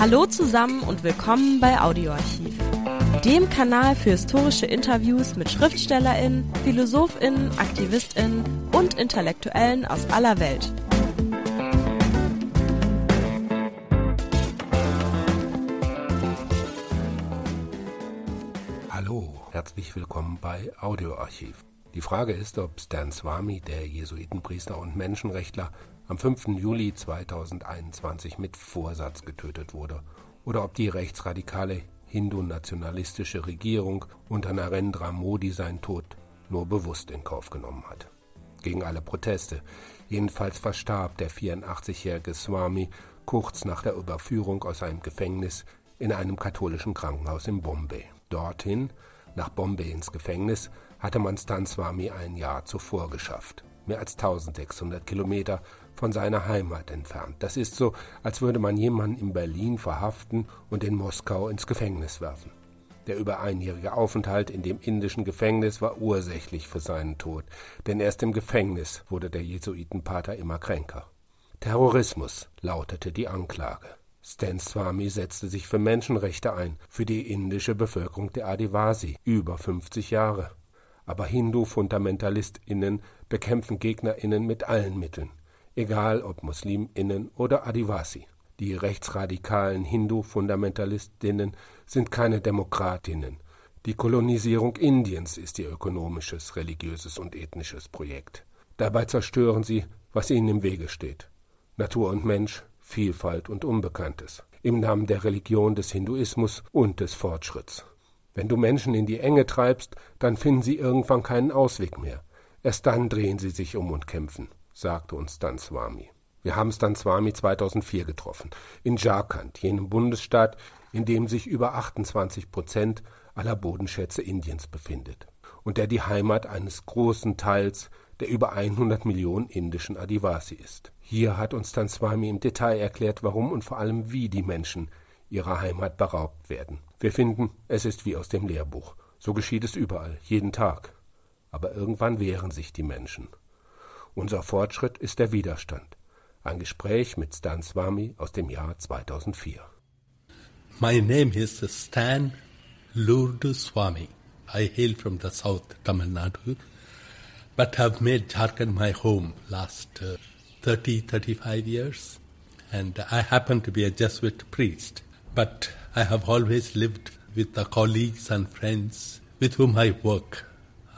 Hallo zusammen und willkommen bei Audioarchiv, dem Kanal für historische Interviews mit Schriftstellerinnen, Philosophinnen, Aktivistinnen und Intellektuellen aus aller Welt. Hallo, herzlich willkommen bei Audioarchiv. Die Frage ist, ob Stan Swami, der Jesuitenpriester und Menschenrechtler, am 5. Juli 2021 mit Vorsatz getötet wurde oder ob die rechtsradikale hindu-nationalistische Regierung unter Narendra Modi seinen Tod nur bewusst in Kauf genommen hat. Gegen alle Proteste. Jedenfalls verstarb der 84-jährige Swami kurz nach der Überführung aus einem Gefängnis in einem katholischen Krankenhaus in Bombay. Dorthin, nach Bombay ins Gefängnis, hatte man Stan Swami ein Jahr zuvor geschafft. Mehr als 1600 Kilometer von seiner Heimat entfernt. Das ist so, als würde man jemanden in Berlin verhaften und in Moskau ins Gefängnis werfen. Der über einjährige Aufenthalt in dem indischen Gefängnis war ursächlich für seinen Tod, denn erst im Gefängnis wurde der Jesuitenpater immer kränker. Terrorismus lautete die Anklage. Stan Swami setzte sich für Menschenrechte ein, für die indische Bevölkerung der Adivasi, über 50 Jahre. Aber Hindu-FundamentalistInnen bekämpfen GegnerInnen mit allen Mitteln egal ob MuslimInnen oder Adivasi. Die rechtsradikalen Hindu-Fundamentalistinnen sind keine Demokratinnen. Die Kolonisierung Indiens ist ihr ökonomisches, religiöses und ethnisches Projekt. Dabei zerstören sie, was ihnen im Wege steht. Natur und Mensch, Vielfalt und Unbekanntes. Im Namen der Religion des Hinduismus und des Fortschritts. Wenn du Menschen in die Enge treibst, dann finden sie irgendwann keinen Ausweg mehr. Erst dann drehen sie sich um und kämpfen sagte uns Stan Swami. Wir haben Stan Swami 2004 getroffen, in Jharkhand, jenem Bundesstaat, in dem sich über 28 Prozent aller Bodenschätze Indiens befindet und der die Heimat eines großen Teils der über 100 Millionen indischen Adivasi ist. Hier hat uns Stan Swami im Detail erklärt, warum und vor allem wie die Menschen ihrer Heimat beraubt werden. Wir finden, es ist wie aus dem Lehrbuch. So geschieht es überall, jeden Tag. Aber irgendwann wehren sich die Menschen. Unser Fortschritt ist der Widerstand. Ein Gespräch mit Stan Swami aus dem Jahr 2004. My name is Stan Lurdu Swami. I hail from the south Tamil Nadu, but have made Jharkhand my home last uh, 30, 35 years. And I happen to be a Jesuit priest, but I have always lived with the colleagues and friends with whom I work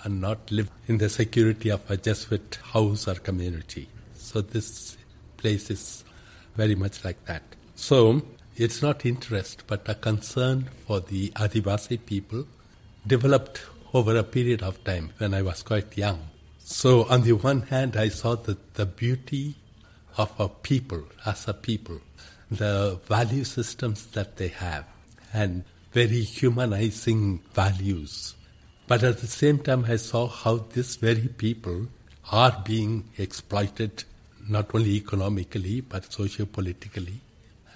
and not live in the security of a Jesuit house or community. So this place is very much like that. So it's not interest, but a concern for the Adivasi people developed over a period of time when I was quite young. So on the one hand, I saw the, the beauty of a people as a people, the value systems that they have, and very humanizing values but at the same time, I saw how these very people are being exploited not only economically but socio-politically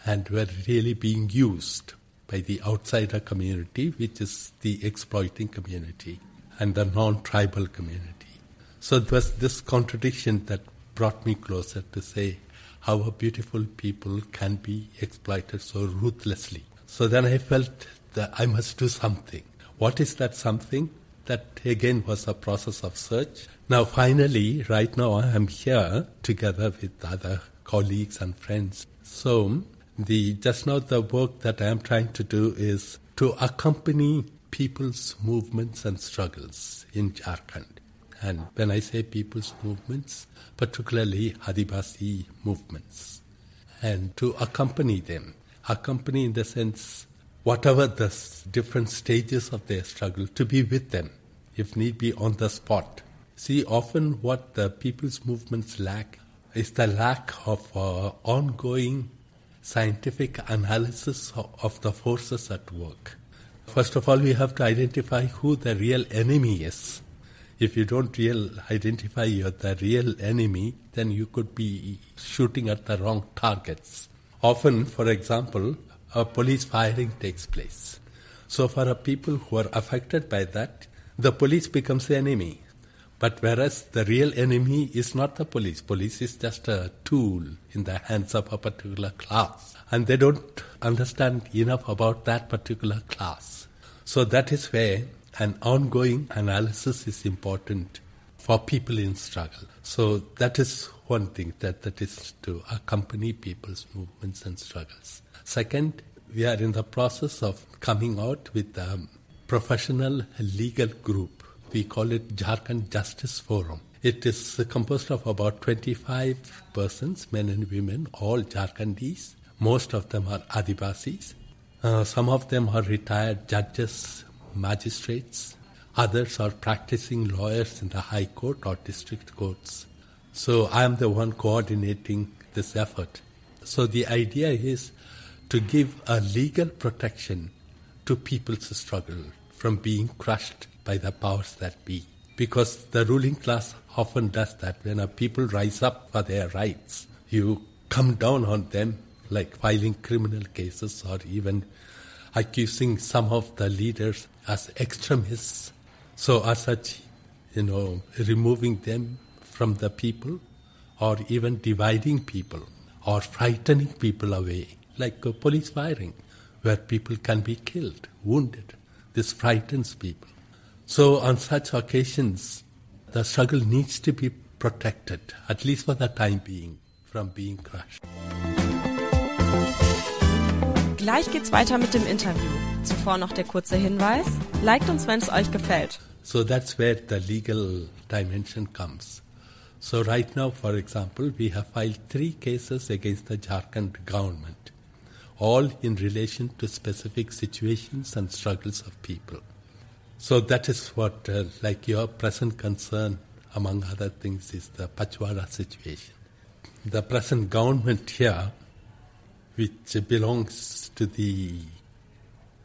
and were really being used by the outsider community, which is the exploiting community and the non-tribal community. So it was this contradiction that brought me closer to say how a beautiful people can be exploited so ruthlessly. So then I felt that I must do something. What is that something? That again was a process of search. Now, finally, right now, I am here together with other colleagues and friends. So, the just now the work that I am trying to do is to accompany people's movements and struggles in Jharkhand. And when I say people's movements, particularly Adivasi movements, and to accompany them, accompany in the sense whatever the different stages of their struggle, to be with them, if need be, on the spot. See, often what the people's movements lack is the lack of uh, ongoing scientific analysis of the forces at work. First of all, we have to identify who the real enemy is. If you don't real identify your the real enemy, then you could be shooting at the wrong targets. Often, for example, a police firing takes place. So for a people who are affected by that, the police becomes the enemy. But whereas the real enemy is not the police, police is just a tool in the hands of a particular class. And they don't understand enough about that particular class. So that is where an ongoing analysis is important for people in struggle. So that is one thing that, that is to accompany people's movements and struggles. Second, we are in the process of coming out with a professional legal group. We call it Jharkhand Justice Forum. It is composed of about 25 persons, men and women, all Jharkhandis. Most of them are Adivasis. Uh, some of them are retired judges, magistrates, Others are practicing lawyers in the High Court or district courts. So I am the one coordinating this effort. So the idea is to give a legal protection to people's struggle from being crushed by the powers that be. Because the ruling class often does that. When a people rise up for their rights, you come down on them like filing criminal cases or even accusing some of the leaders as extremists so, as such, you know, removing them from the people or even dividing people or frightening people away, like police firing, where people can be killed, wounded. This frightens people. So, on such occasions, the struggle needs to be protected, at least for the time being, from being crushed. Gleich geht's weiter mit dem Interview. Zuvor noch der kurze Hinweis. Liked uns, wenn es euch gefällt. So that's where the legal dimension comes. So right now, for example, we have filed three cases against the Jharkhand government, all in relation to specific situations and struggles of people. So that is what, uh, like your present concern, among other things, is the Pachwara situation. The present government here, which belongs to the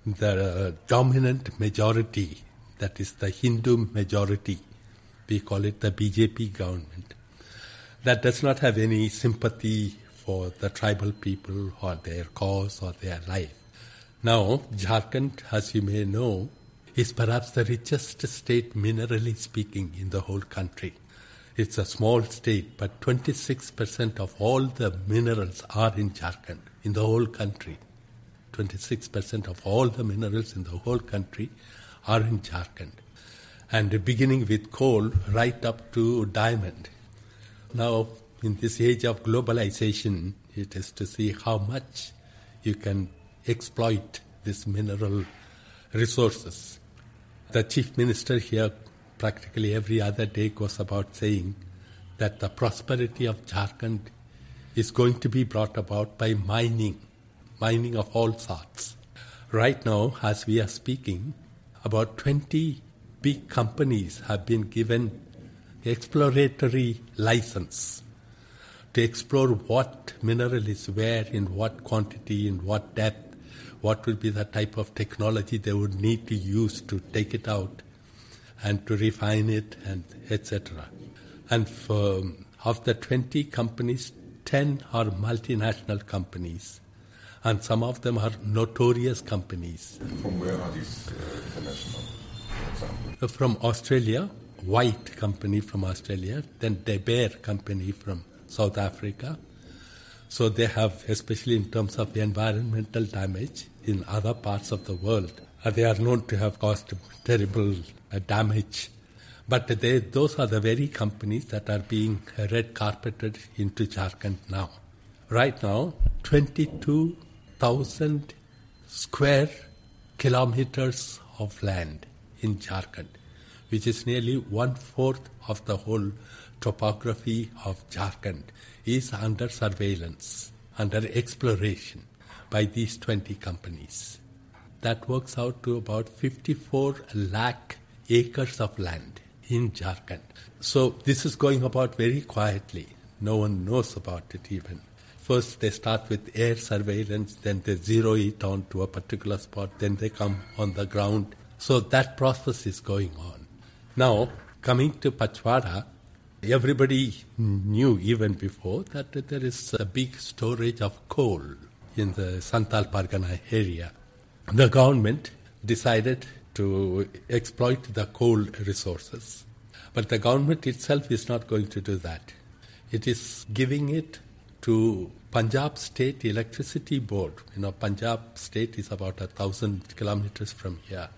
the dominant majority that is the Hindu majority. We call it the BJP government. That does not have any sympathy for the tribal people or their cause or their life. Now, Jharkhand, as you may know, is perhaps the richest state minerally speaking in the whole country. It's a small state, but 26% of all the minerals are in Jharkhand, in the whole country. 26% of all the minerals in the whole country are in Jharkhand. And beginning with coal right up to diamond. Now, in this age of globalization, it is to see how much you can exploit these mineral resources. The chief minister here practically every other day goes about saying that the prosperity of Jharkhand is going to be brought about by mining, mining of all sorts. Right now, as we are speaking, about 20 big companies have been given exploratory license to explore what mineral is where, in what quantity, in what depth, what will be the type of technology they would need to use to take it out and to refine it and etc. And for, of the 20 companies, 10 are multinational companies and some of them are notorious companies. From where are these uh, international, uh, From Australia, White company from Australia, then De Beer company from South Africa. So they have, especially in terms of the environmental damage in other parts of the world, uh, they are known to have caused terrible uh, damage. But they, those are the very companies that are being red carpeted into Jharkhand now. Right now, 22 thousand square kilometers of land in Jharkhand, which is nearly one fourth of the whole topography of Jharkhand, is under surveillance, under exploration by these 20 companies. That works out to about 54 lakh acres of land in Jharkhand. So this is going about very quietly. No one knows about it even. First, they start with air surveillance, then they zero it on to a particular spot, then they come on the ground. So that process is going on. Now, coming to Pachwara, everybody knew even before that there is a big storage of coal in the Santal Pargana area. The government decided to exploit the coal resources. But the government itself is not going to do that. It is giving it to Punjab State Electricity Board. You know, Punjab State is about a thousand kilometers from here.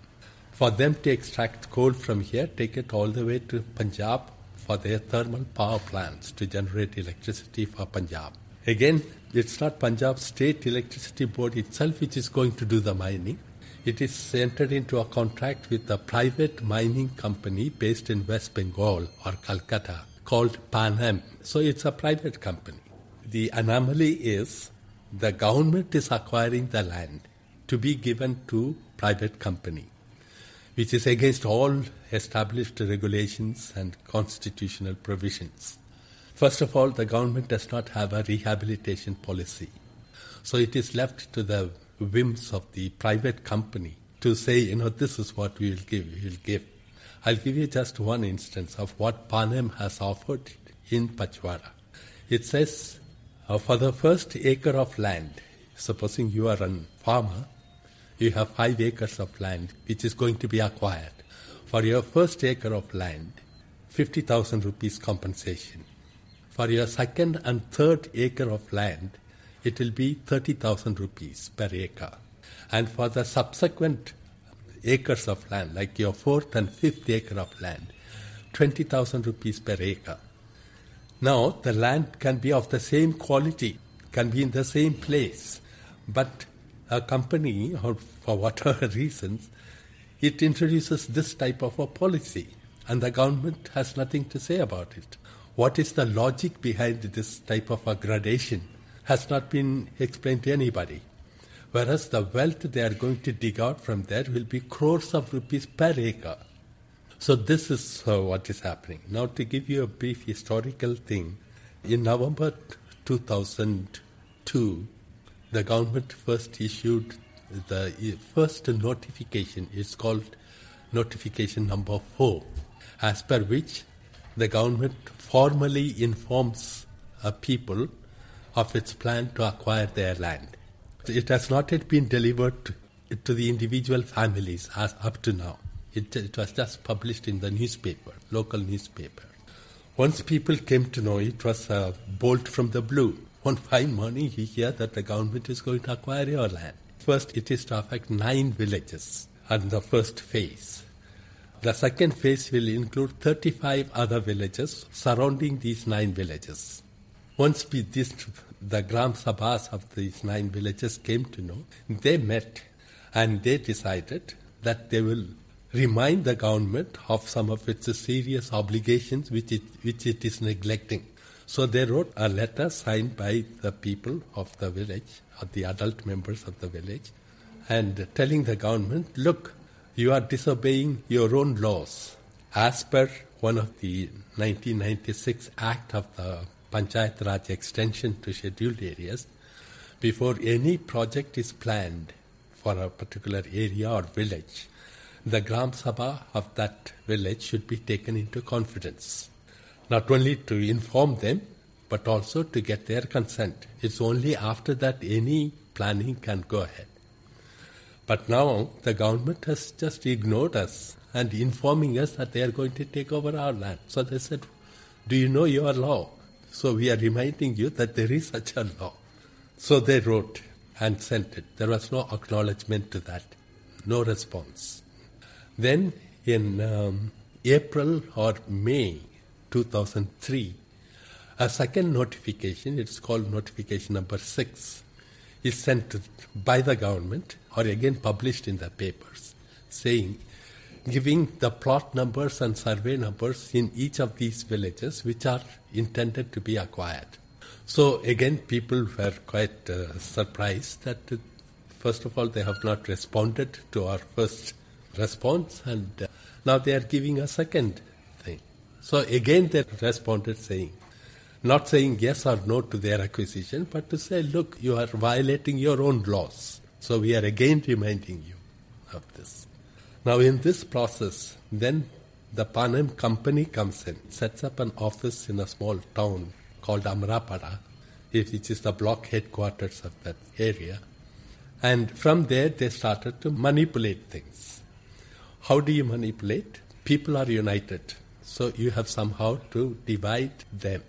For them to extract coal from here, take it all the way to Punjab for their thermal power plants to generate electricity for Punjab. Again, it's not Punjab State Electricity Board itself which is going to do the mining. It is entered into a contract with a private mining company based in West Bengal or Calcutta called Panem. So it's a private company. The anomaly is the government is acquiring the land to be given to private company, which is against all established regulations and constitutional provisions. First of all, the government does not have a rehabilitation policy. So it is left to the whims of the private company to say, you know, this is what we will give, we will give. I'll give you just one instance of what Panem has offered in Pachwara. It says, uh, for the first acre of land, supposing you are a farmer, you have five acres of land which is going to be acquired. For your first acre of land, 50,000 rupees compensation. For your second and third acre of land, it will be 30,000 rupees per acre. And for the subsequent acres of land, like your fourth and fifth acre of land, 20,000 rupees per acre. Now, the land can be of the same quality, can be in the same place, but a company, or for whatever reasons, it introduces this type of a policy, and the government has nothing to say about it. What is the logic behind this type of a gradation has not been explained to anybody. Whereas the wealth they are going to dig out from there will be crores of rupees per acre. So this is uh, what is happening. Now to give you a brief historical thing, in November 2002, the government first issued the first notification. It's called notification number four, as per which the government formally informs a people of its plan to acquire their land. It has not yet been delivered to, the individual families as up to now. It, it was just published in the newspaper, local newspaper. Once people came to know it was a bolt from the blue. One fine morning, you hear that the government is going to acquire your land. First, it is to affect nine villages on the first phase. The second phase will include 35 other villages surrounding these nine villages. Once we, this, the Gram Sabhas of these nine villages came to know, they met and they decided that they will remind the government of some of its serious obligations which it, which it is neglecting. So they wrote a letter signed by the people of the village, or the adult members of the village, and telling the government, look, you are disobeying your own laws. As per one of the 1996 Act of the Panchayat Raj extension to scheduled areas, before any project is planned for a particular area or village, the Gram Sabha of that village should be taken into confidence. Not only to inform them, but also to get their consent. It's only after that any planning can go ahead. But now the government has just ignored us and informing us that they are going to take over our land. So they said, Do you know your law? So we are reminding you that there is such a law. So they wrote and sent it. There was no acknowledgement to that, no response. Then in um, April or May 2003, a second notification, it's called notification number six, is sent by the government or again published in the papers saying giving the plot numbers and survey numbers in each of these villages which are intended to be acquired. So again, people were quite uh, surprised that uh, first of all they have not responded to our first response, and uh, now they are giving a second. So again, they responded saying, not saying yes or no to their acquisition, but to say, look, you are violating your own laws. So we are again reminding you of this. Now, in this process, then the Panem company comes in, sets up an office in a small town called Amrapada, which is the block headquarters of that area. And from there, they started to manipulate things. How do you manipulate? People are united. So you have somehow to divide them.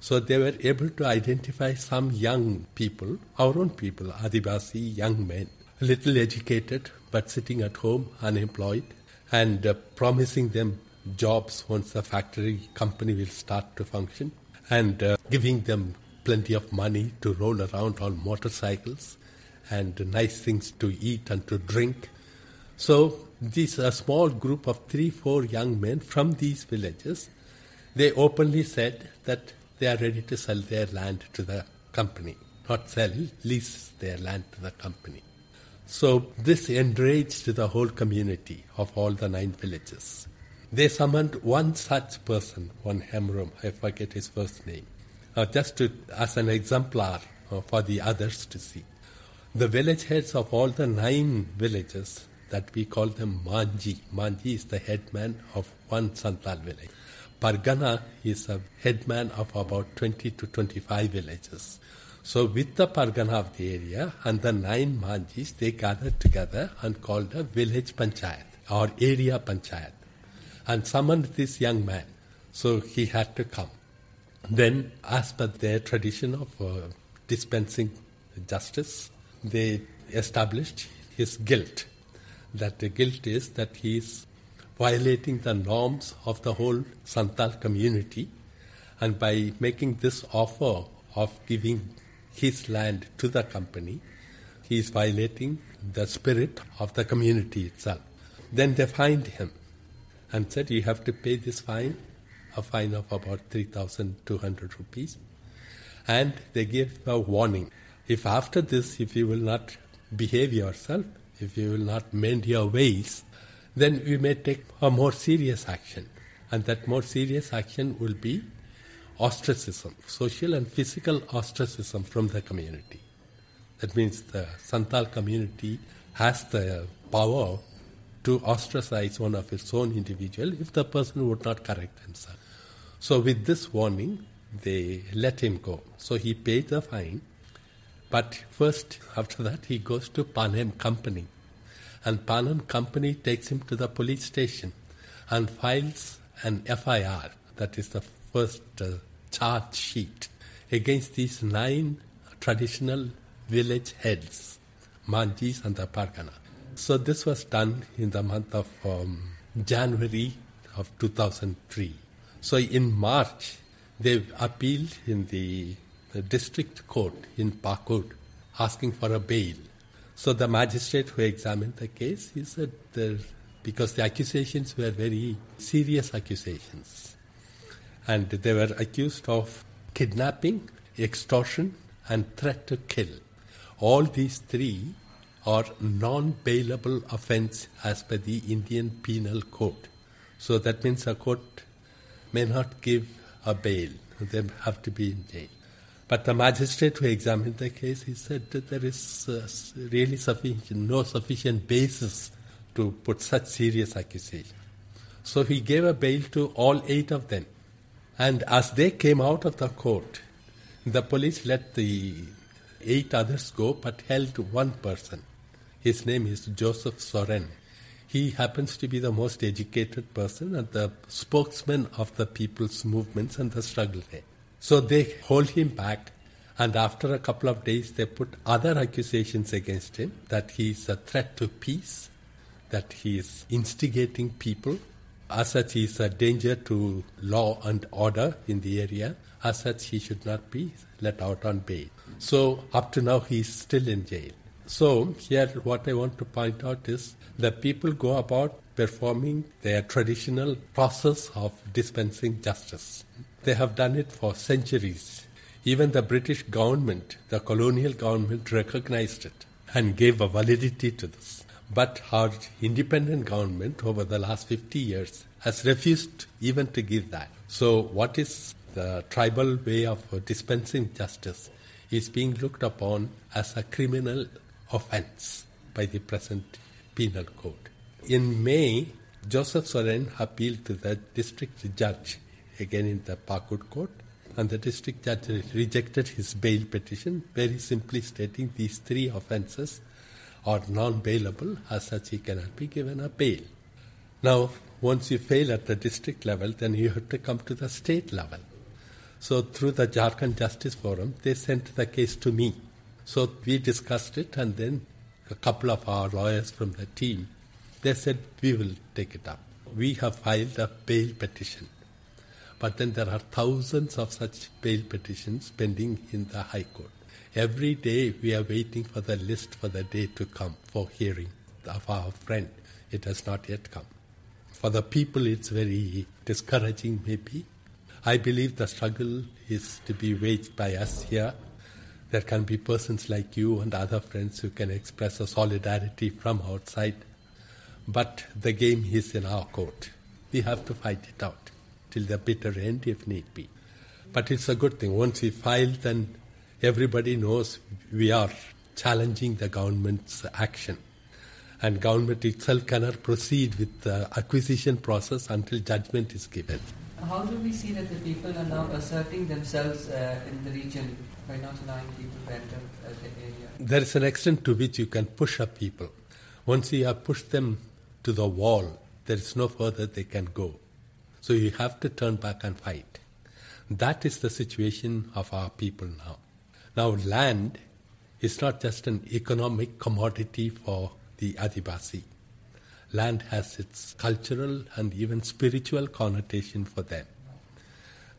So they were able to identify some young people, our own people, Adivasi young men, little educated but sitting at home unemployed, and uh, promising them jobs once the factory company will start to function, and uh, giving them plenty of money to roll around on motorcycles and nice things to eat and to drink. So this a small group of three, four young men from these villages, they openly said that they are ready to sell their land to the company. Not sell, lease their land to the company. So this enraged the whole community of all the nine villages. They summoned one such person, one Hembrom, I forget his first name, uh, just to, as an exemplar uh, for the others to see. The village heads of all the nine villages that we call them Manji. Manji is the headman of one Santal village. Pargana is a headman of about 20 to 25 villages. So with the Pargana of the area and the nine Manjis, they gathered together and called a village panchayat or area panchayat and summoned this young man. So he had to come. Then, as per their tradition of uh, dispensing justice, they established his guilt. That the guilt is that he is violating the norms of the whole Santal community, and by making this offer of giving his land to the company, he is violating the spirit of the community itself. Then they fined him and said, You have to pay this fine, a fine of about 3,200 rupees. And they gave a warning if after this, if you will not behave yourself, if you will not mend your ways, then we may take a more serious action. And that more serious action will be ostracism, social and physical ostracism from the community. That means the Santal community has the power to ostracize one of its own individual if the person would not correct himself. So with this warning, they let him go. So he paid the fine but first, after that, he goes to Panem Company. And Panem Company takes him to the police station and files an FIR, that is the first uh, charge sheet, against these nine traditional village heads, Manjis and the Pargana. So this was done in the month of um, January of 2003. So in March, they appealed in the the district court in Pakur asking for a bail. So the magistrate who examined the case, he said that because the accusations were very serious accusations, and they were accused of kidnapping, extortion, and threat to kill. All these three are non-bailable offence as per the Indian Penal Code. So that means a court may not give a bail; they have to be in jail. But the magistrate who examined the case, he said that there is uh, really sufficient, no sufficient basis to put such serious accusation. So he gave a bail to all eight of them. And as they came out of the court, the police let the eight others go but held one person. His name is Joseph Soren. He happens to be the most educated person and the spokesman of the people's movements and the struggle there. So they hold him back, and after a couple of days, they put other accusations against him that he is a threat to peace, that he is instigating people. As such, he is a danger to law and order in the area. As such, he should not be let out on bail. So, up to now, he is still in jail. So, here, what I want to point out is the people go about performing their traditional process of dispensing justice. They have done it for centuries. Even the British government, the colonial government, recognized it and gave a validity to this. But our independent government over the last 50 years has refused even to give that. So, what is the tribal way of dispensing justice is being looked upon as a criminal offense by the present penal code. In May, Joseph Soren appealed to the district judge again in the Pakur court, and the district judge rejected his bail petition, very simply stating these three offences are non bailable, as such, he cannot be given a bail. Now, Once you fail at the district level, then you have to come to the state level. So through the Jharkhand Justice Forum, they sent the case to me. So we discussed it, and then a couple of our lawyers from the team, they said we will take it up. We have filed a bail petition, but then there are thousands of such bail petitions pending in the High Court. Every day we are waiting for the list for the day to come for hearing of our friend. It has not yet come. For the people, it's very discouraging, maybe. I believe the struggle is to be waged by us here. There can be persons like you and other friends who can express a solidarity from outside. But the game is in our court. We have to fight it out till the bitter end if need be. But it's a good thing. Once we file, then everybody knows we are challenging the government's action and government itself cannot proceed with the acquisition process until judgment is given. How do we see that the people are now asserting themselves uh, in the region by not allowing people to enter uh, the area? There is an extent to which you can push up people. Once you have pushed them to the wall, there is no further they can go. So you have to turn back and fight. That is the situation of our people now. Now, land is not just an economic commodity for the Adivasi. Land has its cultural and even spiritual connotation for them.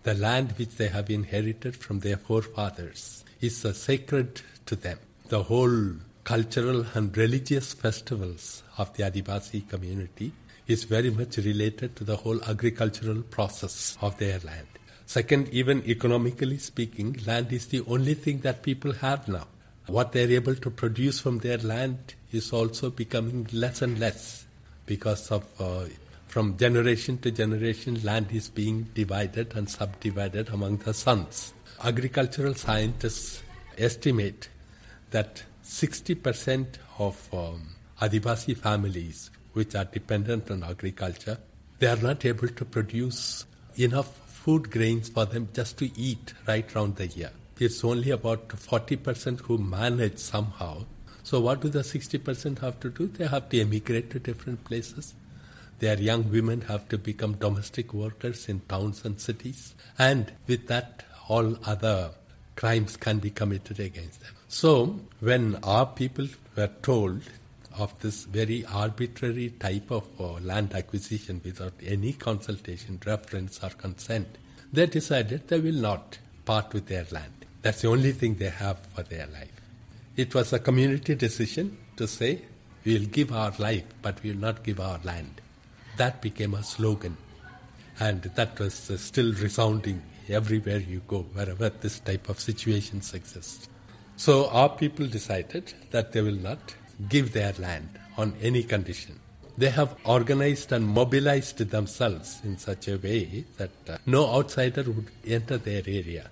The land which they have inherited from their forefathers is sacred to them. The whole cultural and religious festivals of the Adivasi community is very much related to the whole agricultural process of their land. Second, even economically speaking, land is the only thing that people have now. What they're able to produce from their land is also becoming less and less because of uh, from generation to generation land is being divided and subdivided among the sons. Agricultural scientists estimate that 60% of um, Adivasi families which are dependent on agriculture, they are not able to produce enough food grains for them just to eat right round the year. It's only about 40% who manage somehow so what do the 60% have to do? They have to emigrate to different places. Their young women have to become domestic workers in towns and cities. And with that, all other crimes can be committed against them. So when our people were told of this very arbitrary type of uh, land acquisition without any consultation, reference, or consent, they decided they will not part with their land. That's the only thing they have for their life. It was a community decision to say, we'll give our life, but we'll not give our land. That became a slogan. And that was uh, still resounding everywhere you go, wherever this type of situations exist. So our people decided that they will not give their land on any condition. They have organized and mobilized themselves in such a way that uh, no outsider would enter their area.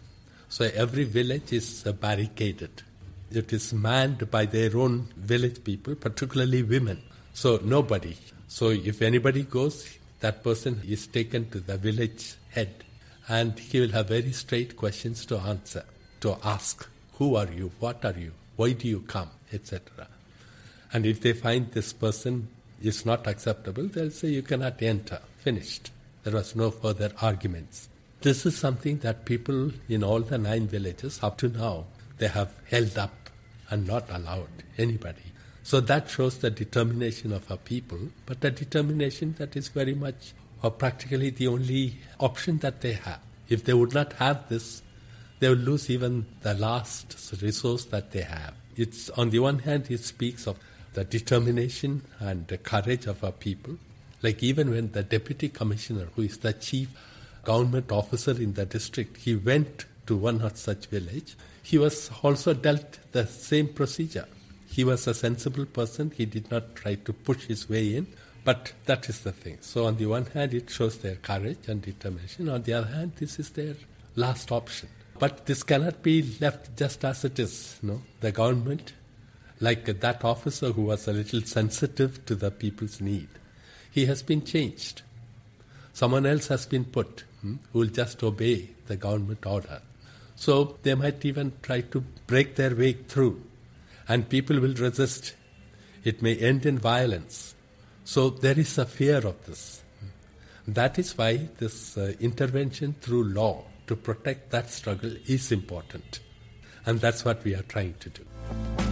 So every village is uh, barricaded it is manned by their own village people, particularly women. So nobody. So if anybody goes, that person is taken to the village head and he will have very straight questions to answer, to ask, who are you, what are you, why do you come, etc. And if they find this person is not acceptable, they'll say you cannot enter. Finished. There was no further arguments. This is something that people in all the nine villages up to now they have held up and not allowed anybody. So that shows the determination of our people, but the determination that is very much or practically the only option that they have. If they would not have this, they would lose even the last resource that they have. It's on the one hand, it speaks of the determination and the courage of our people. Like even when the deputy commissioner, who is the chief government officer in the district, he went to one such village he was also dealt the same procedure. He was a sensible person. He did not try to push his way in. But that is the thing. So on the one hand, it shows their courage and determination. On the other hand, this is their last option. But this cannot be left just as it is. No, the government, like that officer who was a little sensitive to the people's need, he has been changed. Someone else has been put hmm, who will just obey the government order. So they might even try to break their way through, and people will resist. It may end in violence. So there is a fear of this. That is why this uh, intervention through law to protect that struggle is important. And that's what we are trying to do.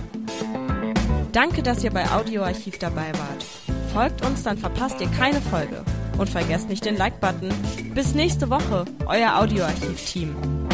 Danke, dass ihr bei Audioarchiv dabei wart. Folgt uns, dann verpasst ihr keine Folge. Und vergesst nicht den Like-Button. Bis nächste Woche, euer Audioarchiv-Team.